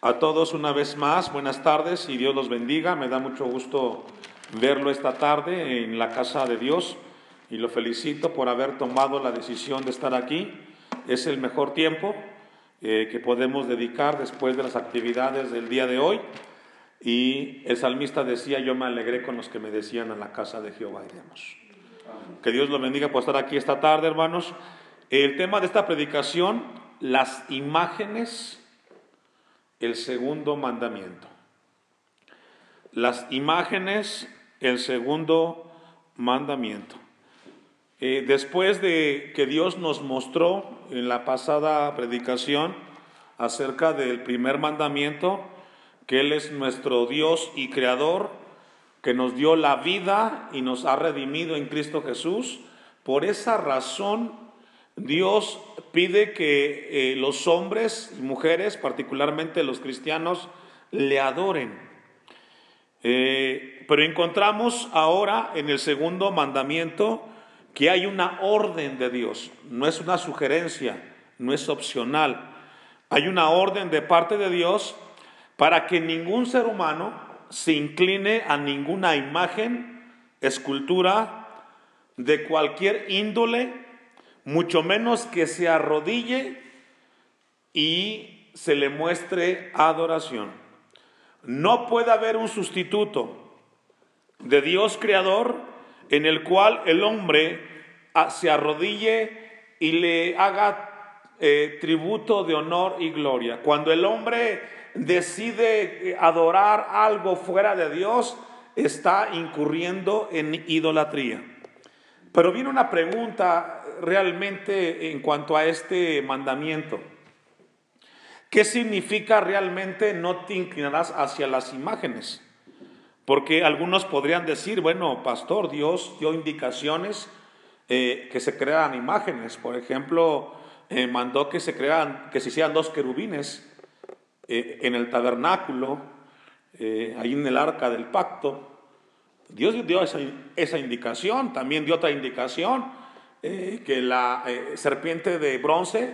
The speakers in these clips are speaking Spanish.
A todos una vez más, buenas tardes y Dios los bendiga. Me da mucho gusto verlo esta tarde en la casa de Dios y lo felicito por haber tomado la decisión de estar aquí. Es el mejor tiempo eh, que podemos dedicar después de las actividades del día de hoy. Y el salmista decía, yo me alegré con los que me decían a la casa de Jehová iremos. Que Dios lo bendiga por estar aquí esta tarde, hermanos. El tema de esta predicación, las imágenes el segundo mandamiento. Las imágenes, el segundo mandamiento. Eh, después de que Dios nos mostró en la pasada predicación acerca del primer mandamiento, que Él es nuestro Dios y Creador, que nos dio la vida y nos ha redimido en Cristo Jesús, por esa razón Dios pide que eh, los hombres y mujeres, particularmente los cristianos, le adoren. Eh, pero encontramos ahora en el segundo mandamiento que hay una orden de Dios, no es una sugerencia, no es opcional. Hay una orden de parte de Dios para que ningún ser humano se incline a ninguna imagen, escultura de cualquier índole mucho menos que se arrodille y se le muestre adoración. No puede haber un sustituto de Dios creador en el cual el hombre ah, se arrodille y le haga eh, tributo de honor y gloria. Cuando el hombre decide eh, adorar algo fuera de Dios, está incurriendo en idolatría. Pero viene una pregunta realmente en cuanto a este mandamiento. ¿Qué significa realmente no te inclinarás hacia las imágenes? Porque algunos podrían decir, bueno, pastor, Dios dio indicaciones eh, que se crearan imágenes. Por ejemplo, eh, mandó que se crearan, que se hicieran dos querubines eh, en el tabernáculo, ahí en el arca del pacto. Dios dio esa, indicación, también dio otra indicación, eh, que la eh, serpiente de bronce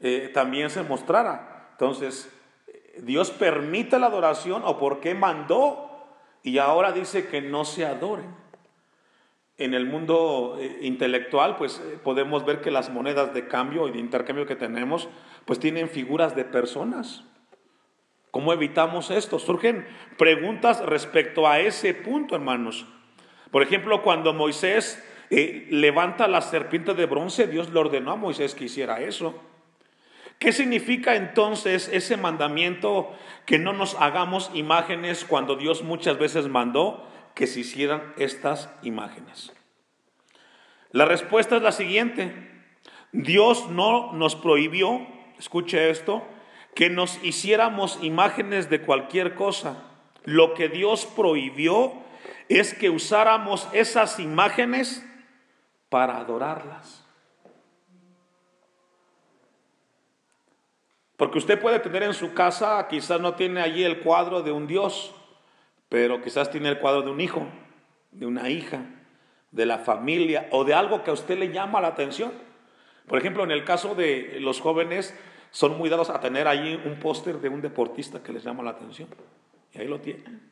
eh, también se mostrara. Entonces, Dios permite la adoración o por qué mandó y ahora dice que no se adoren. En el mundo intelectual, pues podemos ver que las monedas de cambio y de intercambio que tenemos, pues tienen figuras de personas. ¿Cómo evitamos esto? Surgen preguntas respecto a ese punto, hermanos. Por ejemplo, cuando Moisés eh, levanta la serpiente de bronce, Dios le ordenó a Moisés que hiciera eso. ¿Qué significa entonces ese mandamiento que no nos hagamos imágenes cuando Dios muchas veces mandó que se hicieran estas imágenes? La respuesta es la siguiente. Dios no nos prohibió, escuche esto, que nos hiciéramos imágenes de cualquier cosa. Lo que Dios prohibió es que usáramos esas imágenes para adorarlas. Porque usted puede tener en su casa, quizás no tiene allí el cuadro de un Dios, pero quizás tiene el cuadro de un hijo, de una hija, de la familia o de algo que a usted le llama la atención. Por ejemplo, en el caso de los jóvenes, son muy dados a tener ahí un póster de un deportista que les llama la atención. Y ahí lo tienen.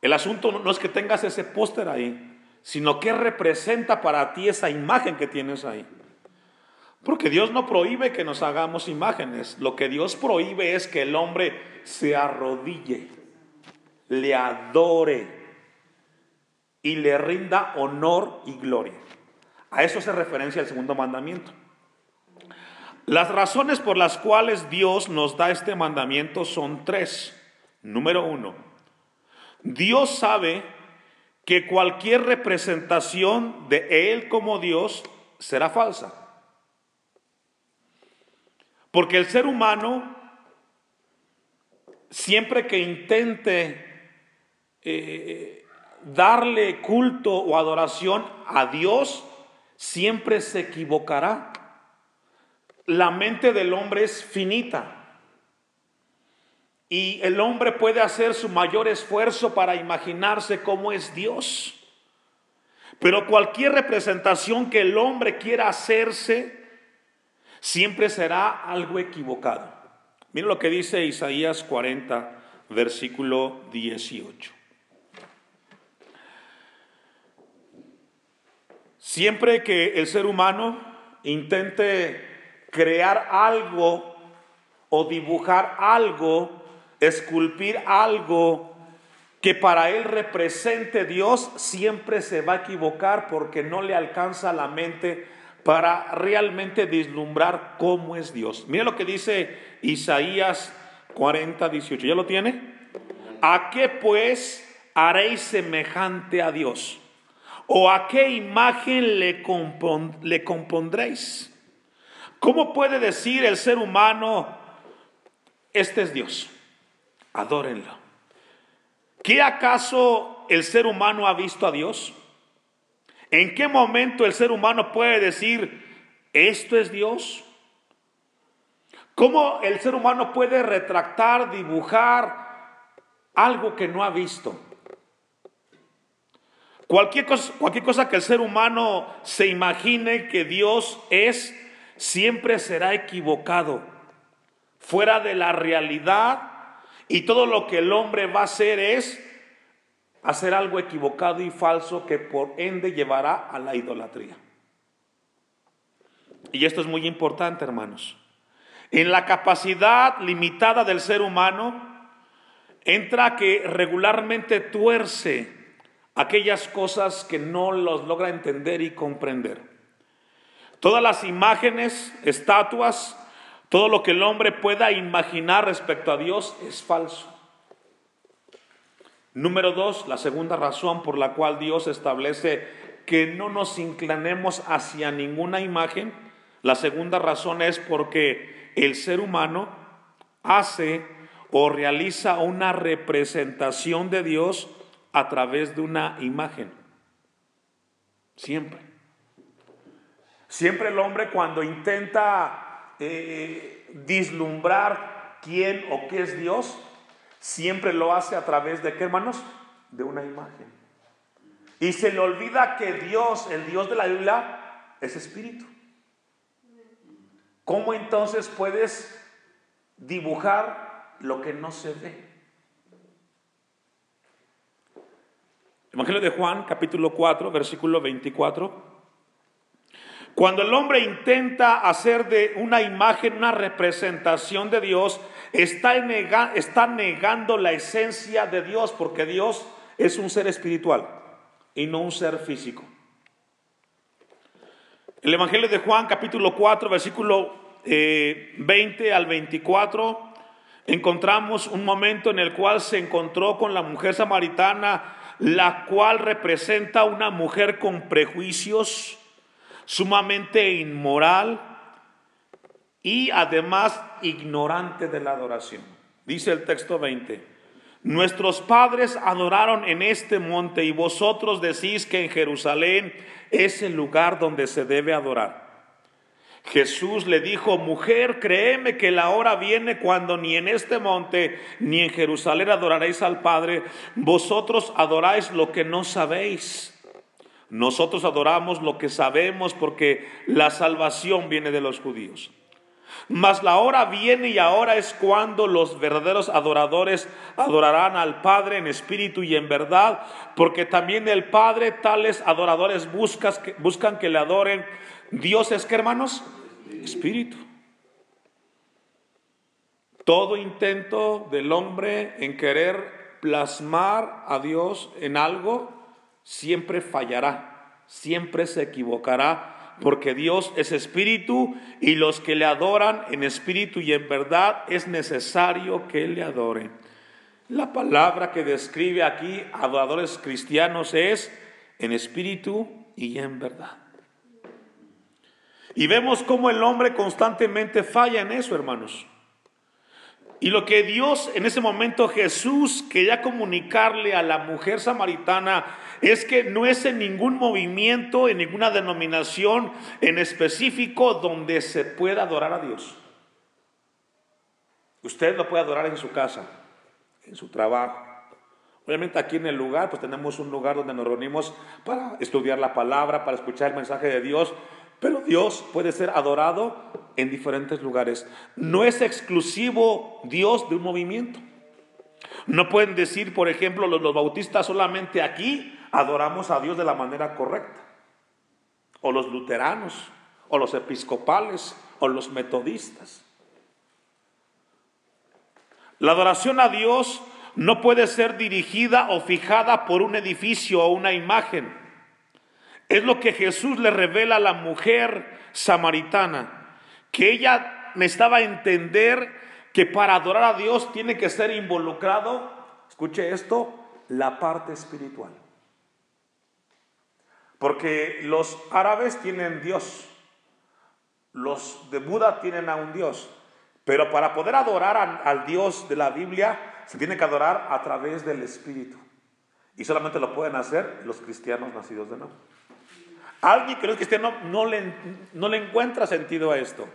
El asunto no es que tengas ese póster ahí, sino que representa para ti esa imagen que tienes ahí. Porque Dios no prohíbe que nos hagamos imágenes. Lo que Dios prohíbe es que el hombre se arrodille, le adore y le rinda honor y gloria. A eso se referencia el segundo mandamiento. Las razones por las cuales Dios nos da este mandamiento son tres. Número uno, Dios sabe que cualquier representación de Él como Dios será falsa. Porque el ser humano, siempre que intente eh, darle culto o adoración a Dios, siempre se equivocará la mente del hombre es finita. Y el hombre puede hacer su mayor esfuerzo para imaginarse cómo es Dios. Pero cualquier representación que el hombre quiera hacerse, siempre será algo equivocado. Mira lo que dice Isaías 40, versículo 18. Siempre que el ser humano intente crear algo o dibujar algo, esculpir algo que para él represente Dios, siempre se va a equivocar porque no le alcanza la mente para realmente vislumbrar cómo es Dios. Mira lo que dice Isaías 40, 18. ¿Ya lo tiene? ¿A qué pues haréis semejante a Dios? ¿O a qué imagen le, le compondréis? ¿Cómo puede decir el ser humano, este es Dios? Adórenlo. ¿Qué acaso el ser humano ha visto a Dios? ¿En qué momento el ser humano puede decir, esto es Dios? ¿Cómo el ser humano puede retractar, dibujar algo que no ha visto? Cualquier cosa, cualquier cosa que el ser humano se imagine que Dios es, siempre será equivocado, fuera de la realidad y todo lo que el hombre va a hacer es hacer algo equivocado y falso que por ende llevará a la idolatría. Y esto es muy importante, hermanos. En la capacidad limitada del ser humano entra que regularmente tuerce aquellas cosas que no los logra entender y comprender. Todas las imágenes, estatuas, todo lo que el hombre pueda imaginar respecto a Dios es falso. Número dos, la segunda razón por la cual Dios establece que no nos inclinemos hacia ninguna imagen, la segunda razón es porque el ser humano hace o realiza una representación de Dios a través de una imagen. Siempre. Siempre el hombre cuando intenta eh, quién o qué es Dios, siempre lo hace a través de qué hermanos? De una imagen. Y se le olvida que Dios, el Dios de la Biblia, es espíritu. ¿Cómo entonces puedes dibujar lo que no se ve? Evangelio de Juan, capítulo 4, versículo 24. Cuando el hombre intenta hacer de una imagen una representación de Dios, está, está negando la esencia de Dios, porque Dios es un ser espiritual y no un ser físico. El Evangelio de Juan, capítulo 4, versículo 20 eh, al 24, encontramos un momento en el cual se encontró con la mujer samaritana, la cual representa una mujer con prejuicios, sumamente inmoral y además ignorante de la adoración. Dice el texto 20, nuestros padres adoraron en este monte y vosotros decís que en Jerusalén es el lugar donde se debe adorar. Jesús le dijo, mujer, créeme que la hora viene cuando ni en este monte ni en Jerusalén adoraréis al Padre, vosotros adoráis lo que no sabéis. Nosotros adoramos lo que sabemos porque la salvación viene de los judíos. Mas la hora viene y ahora es cuando los verdaderos adoradores adorarán al Padre en espíritu y en verdad, porque también el Padre tales adoradores buscan que le adoren. Dios es que hermanos, espíritu. Todo intento del hombre en querer plasmar a Dios en algo siempre fallará, siempre se equivocará, porque Dios es espíritu y los que le adoran en espíritu y en verdad es necesario que le adoren. La palabra que describe aquí adoradores cristianos es en espíritu y en verdad. Y vemos cómo el hombre constantemente falla en eso, hermanos. Y lo que Dios en ese momento Jesús quería comunicarle a la mujer samaritana es que no es en ningún movimiento, en ninguna denominación en específico donde se pueda adorar a Dios. Usted lo puede adorar en su casa, en su trabajo. Obviamente aquí en el lugar, pues tenemos un lugar donde nos reunimos para estudiar la palabra, para escuchar el mensaje de Dios, Pero Dios puede ser adorado en diferentes lugares. No es exclusivo Dios de un movimiento. No pueden decir, por ejemplo, los, los bautistas solamente aquí adoramos a Dios de la manera correcta. O los luteranos, o los episcopales, o los metodistas. La adoración a Dios no puede ser dirigida o fijada por un edificio o una imagen. Es lo que Jesús le revela a la mujer samaritana, que ella necesitaba entender que para adorar a Dios tiene que ser involucrado, escuche esto, la parte espiritual. Porque los árabes tienen Dios, los de Buda tienen a un Dios, pero para poder adorar al Dios de la Biblia se tiene que adorar a través del Espíritu. Y solamente lo pueden hacer los cristianos nacidos de nuevo. Alguien que no es cristiano no le, no le encuentra sentido a esto.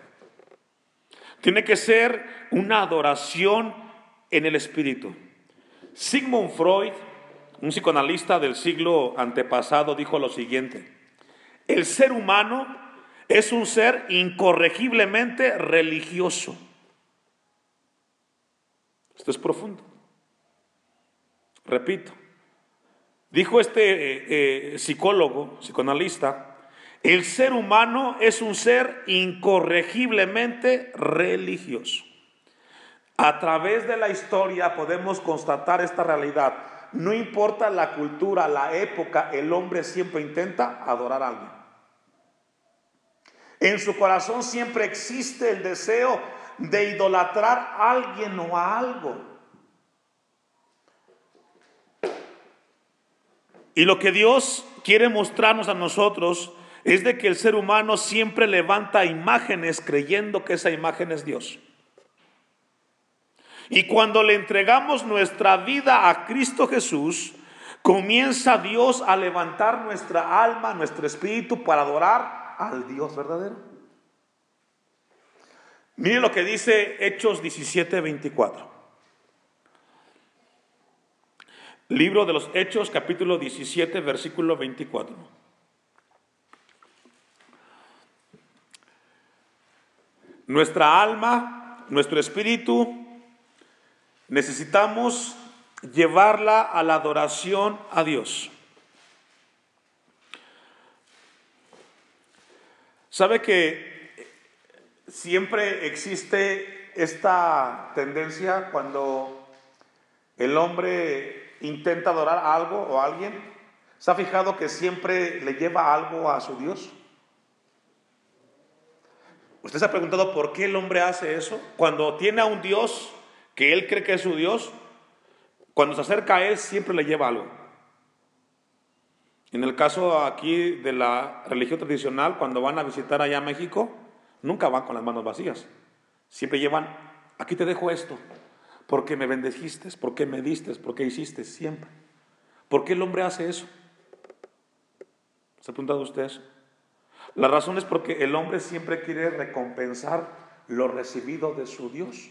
Tiene que ser una adoración en el Espíritu. Sigmund Freud, un psicoanalista del siglo antepasado, dijo lo siguiente. El ser humano es un ser incorregiblemente religioso. Esto es profundo. Repito, dijo este eh, eh, psicólogo, psicoanalista, el ser humano es un ser incorregiblemente religioso. A través de la historia podemos constatar esta realidad. No importa la cultura, la época, el hombre siempre intenta adorar a alguien. En su corazón siempre existe el deseo de idolatrar a alguien o a algo. Y lo que Dios quiere mostrarnos a nosotros es de que el ser humano siempre levanta imágenes creyendo que esa imagen es Dios. Y cuando le entregamos nuestra vida a Cristo Jesús, comienza Dios a levantar nuestra alma, nuestro espíritu para adorar al Dios verdadero. Mire lo que dice Hechos 17, 24. Libro de los Hechos, capítulo 17, versículo 24. Nuestra alma, nuestro espíritu, necesitamos llevarla a la adoración a Dios. ¿Sabe que siempre existe esta tendencia cuando el hombre intenta adorar algo o a alguien. ¿Se ha fijado que siempre le lleva algo a su Dios? ¿Usted se ha preguntado por qué el hombre hace eso? Cuando tiene a un Dios que él cree que es su Dios, cuando se acerca a él siempre le lleva algo. En el caso aquí de la religión tradicional, cuando van a visitar allá a México, Nunca van con las manos vacías. Siempre llevan, aquí te dejo esto, porque me bendeciste, porque me diste, porque hiciste, siempre. ¿Por qué el hombre hace eso? ¿Se ha preguntado usted eso? La razón es porque el hombre siempre quiere recompensar lo recibido de su Dios.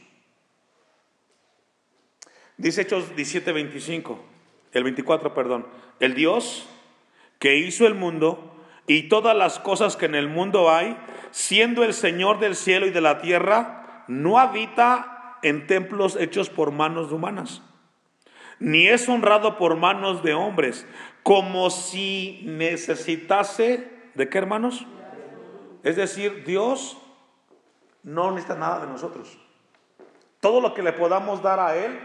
Dice Hechos 17, 25, el 24, perdón. El Dios que hizo el mundo y todas las cosas que en el mundo hay, siendo el Señor del cielo y de la tierra, no habita en templos hechos por manos humanas, ni es honrado por manos de hombres, como si necesitase, ¿de qué hermanos? Es decir, Dios no necesita nada de nosotros. Todo lo que le podamos dar a Él,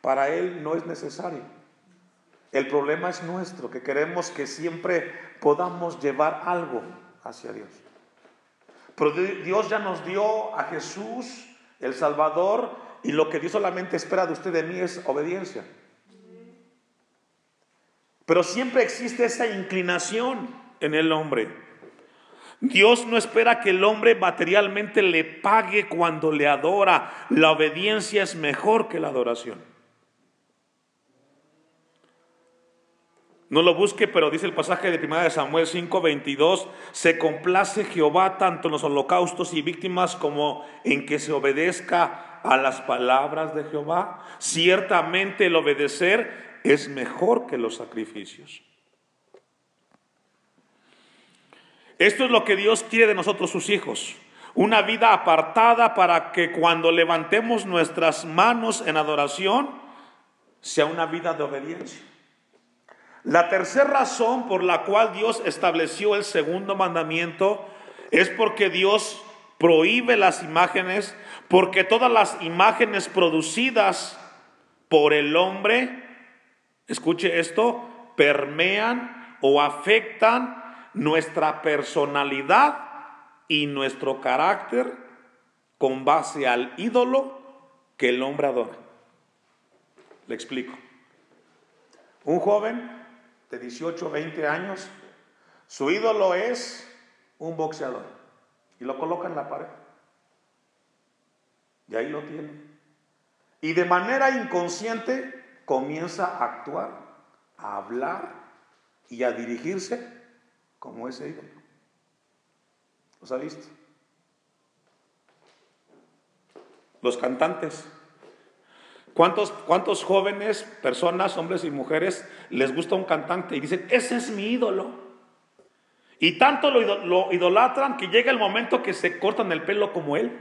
para Él no es necesario. El problema es nuestro, que queremos que siempre podamos llevar algo hacia Dios. Pero Dios ya nos dio a Jesús, el Salvador, y lo que Dios solamente espera de usted de mí es obediencia. Pero siempre existe esa inclinación en el hombre. Dios no espera que el hombre materialmente le pague cuando le adora. La obediencia es mejor que la adoración. No lo busque, pero dice el pasaje de 1 de Samuel 5:22, se complace Jehová tanto en los holocaustos y víctimas como en que se obedezca a las palabras de Jehová. Ciertamente el obedecer es mejor que los sacrificios. Esto es lo que Dios quiere de nosotros sus hijos. Una vida apartada para que cuando levantemos nuestras manos en adoración, sea una vida de obediencia. La tercera razón por la cual Dios estableció el segundo mandamiento es porque Dios prohíbe las imágenes, porque todas las imágenes producidas por el hombre, escuche esto, permean o afectan nuestra personalidad y nuestro carácter con base al ídolo que el hombre adora. Le explico. Un joven de 18, 20 años, su ídolo es un boxeador y lo coloca en la pared. Y ahí lo tiene. Y de manera inconsciente comienza a actuar, a hablar y a dirigirse como ese ídolo. ¿Los ha visto? Los cantantes ¿Cuántos, ¿Cuántos jóvenes, personas, hombres y mujeres, les gusta un cantante y dicen, ese es mi ídolo? Y tanto lo, lo idolatran que llega el momento que se cortan el pelo como él,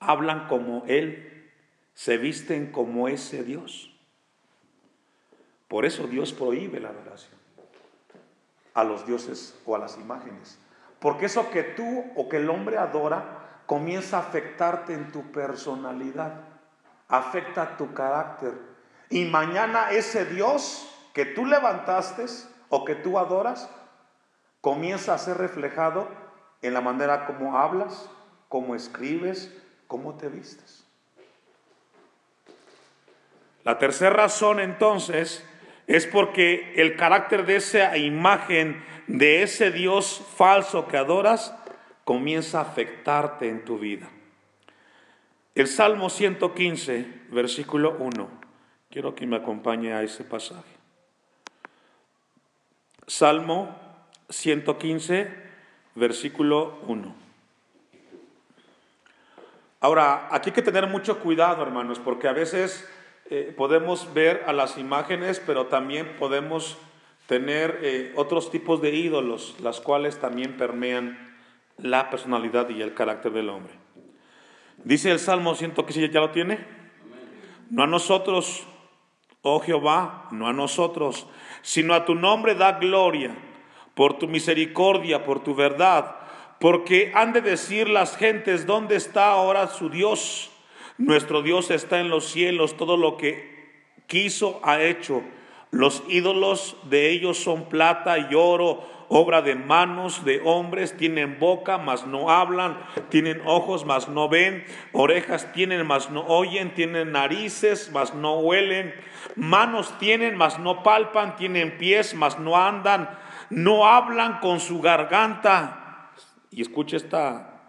hablan como él, se visten como ese Dios. Por eso Dios prohíbe la adoración a los dioses o a las imágenes. Porque eso que tú o que el hombre adora comienza a afectarte en tu personalidad afecta tu carácter. Y mañana ese Dios que tú levantaste o que tú adoras, comienza a ser reflejado en la manera como hablas, como escribes, cómo te vistes. La tercera razón entonces es porque el carácter de esa imagen, de ese Dios falso que adoras, comienza a afectarte en tu vida. El Salmo 115, versículo 1. Quiero que me acompañe a ese pasaje. Salmo 115, versículo 1. Ahora, aquí hay que tener mucho cuidado, hermanos, porque a veces eh, podemos ver a las imágenes, pero también podemos tener eh, otros tipos de ídolos, las cuales también permean la personalidad y el carácter del hombre. Dice el Salmo 115, ¿ya lo tiene? No a nosotros, oh Jehová, no a nosotros, sino a tu nombre da gloria, por tu misericordia, por tu verdad, porque han de decir las gentes, ¿dónde está ahora su Dios? Nuestro Dios está en los cielos, todo lo que quiso ha hecho. Los ídolos de ellos son plata y oro, obra de manos de hombres, tienen boca, mas no hablan, tienen ojos, mas no ven, orejas tienen, mas no oyen, tienen narices, mas no huelen, manos tienen, mas no palpan, tienen pies, mas no andan, no hablan con su garganta. Y escuche esta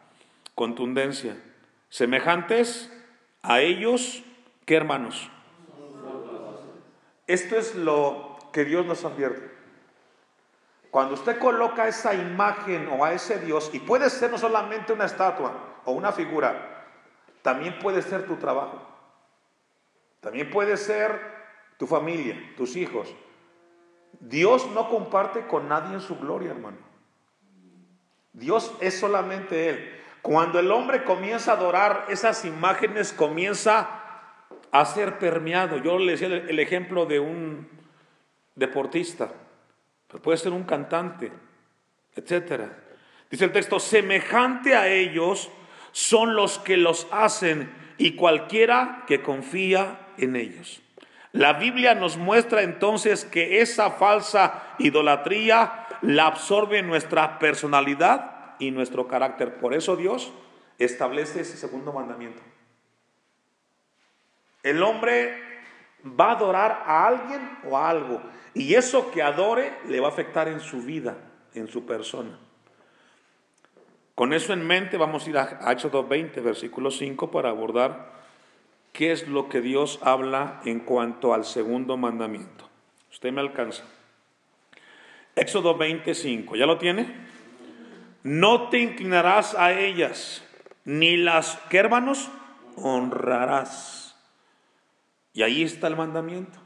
contundencia, semejantes a ellos, ¿qué hermanos? Esto es lo que Dios nos advierte. Cuando usted coloca esa imagen o a ese Dios, y puede ser no solamente una estatua o una figura, también puede ser tu trabajo, también puede ser tu familia, tus hijos. Dios no comparte con nadie en su gloria, hermano. Dios es solamente Él. Cuando el hombre comienza a adorar esas imágenes, comienza a ser permeado. Yo le decía el ejemplo de un deportista puede ser un cantante, etcétera. Dice el texto, semejante a ellos son los que los hacen y cualquiera que confía en ellos. La Biblia nos muestra entonces que esa falsa idolatría la absorbe nuestra personalidad y nuestro carácter. Por eso Dios establece ese segundo mandamiento. El hombre va a adorar a alguien o a algo. Y eso que adore le va a afectar en su vida, en su persona. Con eso en mente vamos a ir a Hechos 2.20, versículo 5, para abordar qué es lo que Dios habla en cuanto al segundo mandamiento. Usted me alcanza. Éxodo 25, ¿ya lo tiene? No te inclinarás a ellas, ni las, ¿qué hermanos? Honrarás. Y ahí está el mandamiento.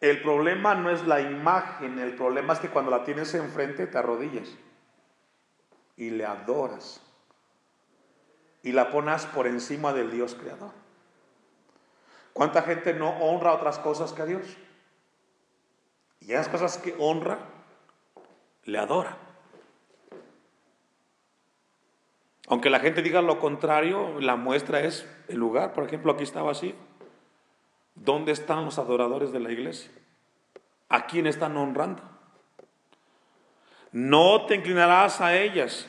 El problema no es la imagen, el problema es que cuando la tienes enfrente te arrodillas y le adoras y la pones por encima del Dios creador. ¿Cuánta gente no honra otras cosas que a Dios? Y esas cosas que honra, le adora. Aunque la gente diga lo contrario, la muestra es el lugar. Por ejemplo, aquí está vacío. ¿Dónde están los adoradores de la iglesia? ¿A quién están honrando? No te inclinarás a ellas,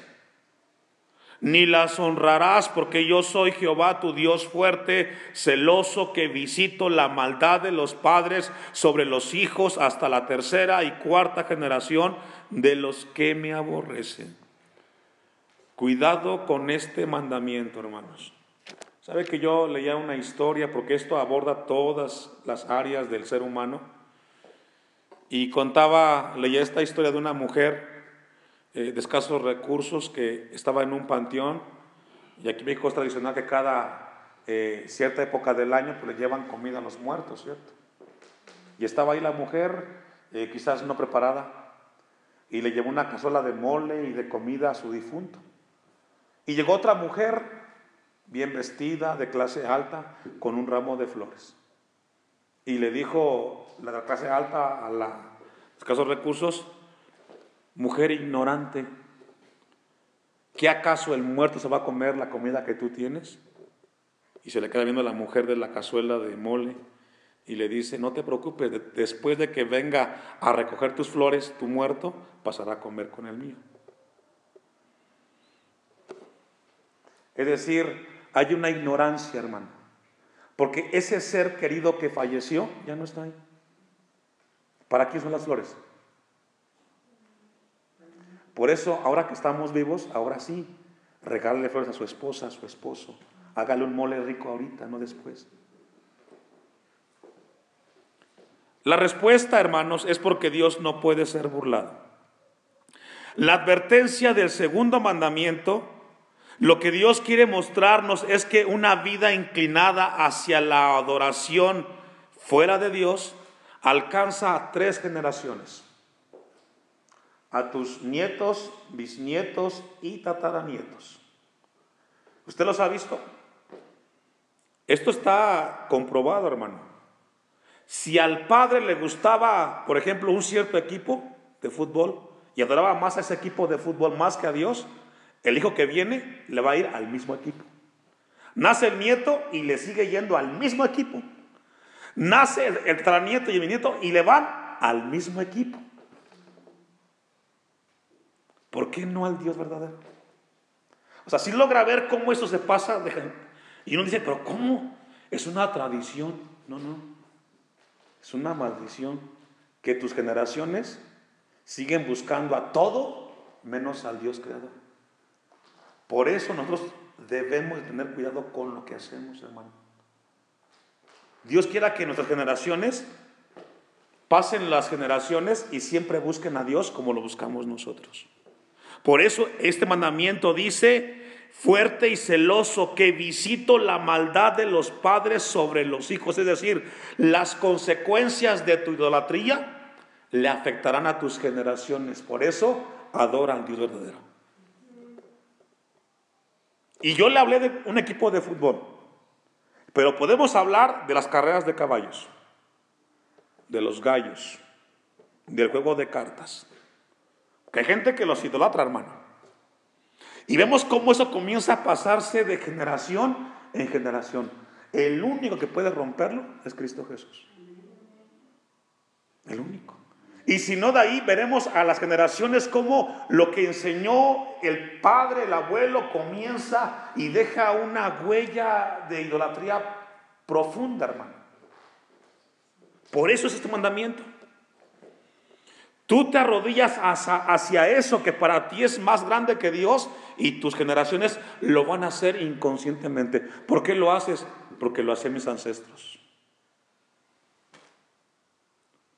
ni las honrarás, porque yo soy Jehová, tu Dios fuerte, celoso, que visito la maldad de los padres sobre los hijos hasta la tercera y cuarta generación de los que me aborrecen. Cuidado con este mandamiento, hermanos. ¿Sabe que yo leía una historia porque esto aborda todas las áreas del ser humano? Y contaba, leía esta historia de una mujer eh, de escasos recursos que estaba en un panteón, y aquí en México es tradicional que cada eh, cierta época del año pues, le llevan comida a los muertos, ¿cierto? Y estaba ahí la mujer, eh, quizás no preparada, y le llevó una cazuela de mole y de comida a su difunto. Y llegó otra mujer, bien vestida, de clase alta, con un ramo de flores. Y le dijo la clase alta a la escasos recursos, mujer ignorante, ¿qué acaso el muerto se va a comer la comida que tú tienes? Y se le queda viendo la mujer de la cazuela de mole y le dice, no te preocupes, después de que venga a recoger tus flores, tu muerto pasará a comer con el mío. Es decir, hay una ignorancia, hermano, porque ese ser querido que falleció ya no está ahí. ¿Para quién son las flores? Por eso, ahora que estamos vivos, ahora sí, regálale flores a su esposa, a su esposo. Hágale un mole rico ahorita, no después. La respuesta, hermanos, es porque Dios no puede ser burlado. La advertencia del segundo mandamiento, lo que Dios quiere mostrarnos es que una vida inclinada hacia la adoración fuera de Dios alcanza a tres generaciones a tus nietos, bisnietos y tataranietos. ¿Usted los ha visto? Esto está comprobado, hermano. Si al padre le gustaba, por ejemplo, un cierto equipo de fútbol y adoraba más a ese equipo de fútbol más que a Dios, el hijo que viene le va a ir al mismo equipo. Nace el nieto y le sigue yendo al mismo equipo. Nace el, el nieto y el nieto y le van al mismo equipo. ¿Por qué no al Dios verdadero? O sea, si logra ver cómo eso se pasa, y uno dice, pero ¿cómo? Es una tradición. No, no. Es una maldición que tus generaciones siguen buscando a todo menos al Dios creador. Por eso nosotros debemos tener cuidado con lo que hacemos, hermano. Dios quiera que nuestras generaciones pasen las generaciones y siempre busquen a Dios como lo buscamos nosotros. Por eso este mandamiento dice, fuerte y celoso, que visito la maldad de los padres sobre los hijos. Es decir, las consecuencias de tu idolatría le afectarán a tus generaciones. Por eso adora al Dios verdadero. Y yo le hablé de un equipo de fútbol, pero podemos hablar de las carreras de caballos, de los gallos, del juego de cartas, que hay gente que los idolatra, hermano. Y vemos cómo eso comienza a pasarse de generación en generación. El único que puede romperlo es Cristo Jesús. El único. Y si no, de ahí veremos a las generaciones como lo que enseñó el padre, el abuelo, comienza y deja una huella de idolatría profunda, hermano. Por eso es este mandamiento. Tú te arrodillas hacia, eso que para ti es más grande que Dios y tus generaciones lo van a hacer inconscientemente. ¿Por qué lo haces? Porque lo hacen mis ancestros.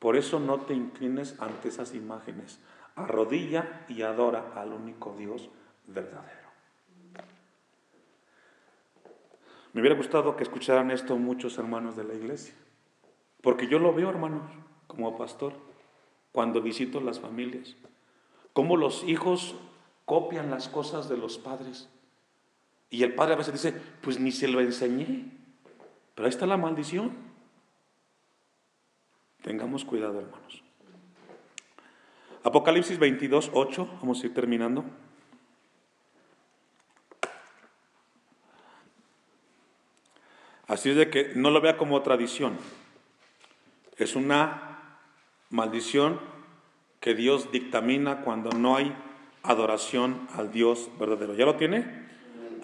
Por eso no te inclines ante esas imágenes. Arrodilla y adora al único Dios verdadero. Me hubiera gustado que escucharan esto muchos hermanos de la iglesia. Porque yo lo veo, hermanos, como pastor cuando visito las familias. Cómo los hijos copian las cosas de los padres. Y el padre a veces dice, pues ni se lo enseñé. Pero ahí está la maldición. Tengamos cuidado, hermanos. Apocalipsis 22, 8, vamos a ir terminando. Así es de que no lo vea como tradición. Es una maldición que Dios dictamina cuando no hay adoración al Dios verdadero. ¿Ya lo tiene?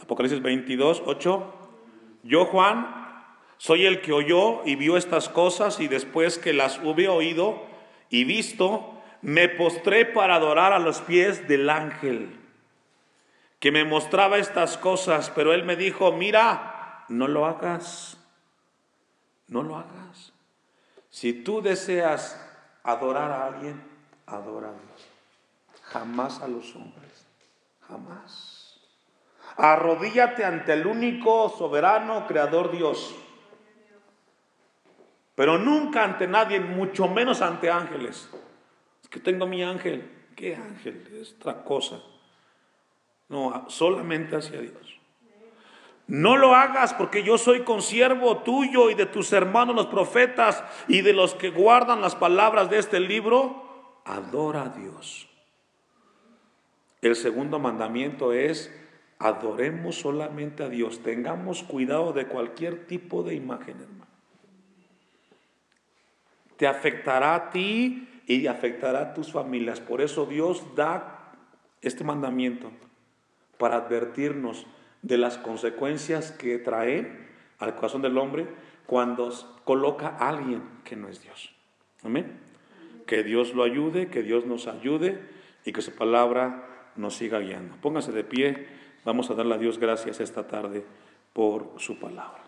Apocalipsis 22, 8. Yo, Juan, soy el que oyó y vio estas cosas y después que las hube oído y visto, me postré para adorar a los pies del ángel que me mostraba estas cosas, pero él me dijo, mira, no lo hagas. No lo hagas. Si tú deseas adorar a alguien, adora a Dios. Jamás a los hombres. Jamás. Arrodíllate ante el único soberano creador Dios. Pero nunca ante nadie, mucho menos ante ángeles. Es que tengo mi ángel. ¿Qué ángel? Es otra cosa. No, solamente hacia Dios. No lo hagas porque yo soy consiervo tuyo y de tus hermanos los profetas y de los que guardan las palabras de este libro. Adora a Dios. El segundo mandamiento es, adoremos solamente a Dios. Tengamos cuidado de cualquier tipo de imagen, hermano. Te afectará a ti y afectará a tus familias. Por eso Dios da este mandamiento para advertirnos de las consecuencias que trae al corazón del hombre cuando coloca a alguien que no es Dios. Amén. Que Dios lo ayude, que Dios nos ayude y que su palabra nos siga guiando. Póngase de pie, vamos a darle a Dios gracias esta tarde por su palabra.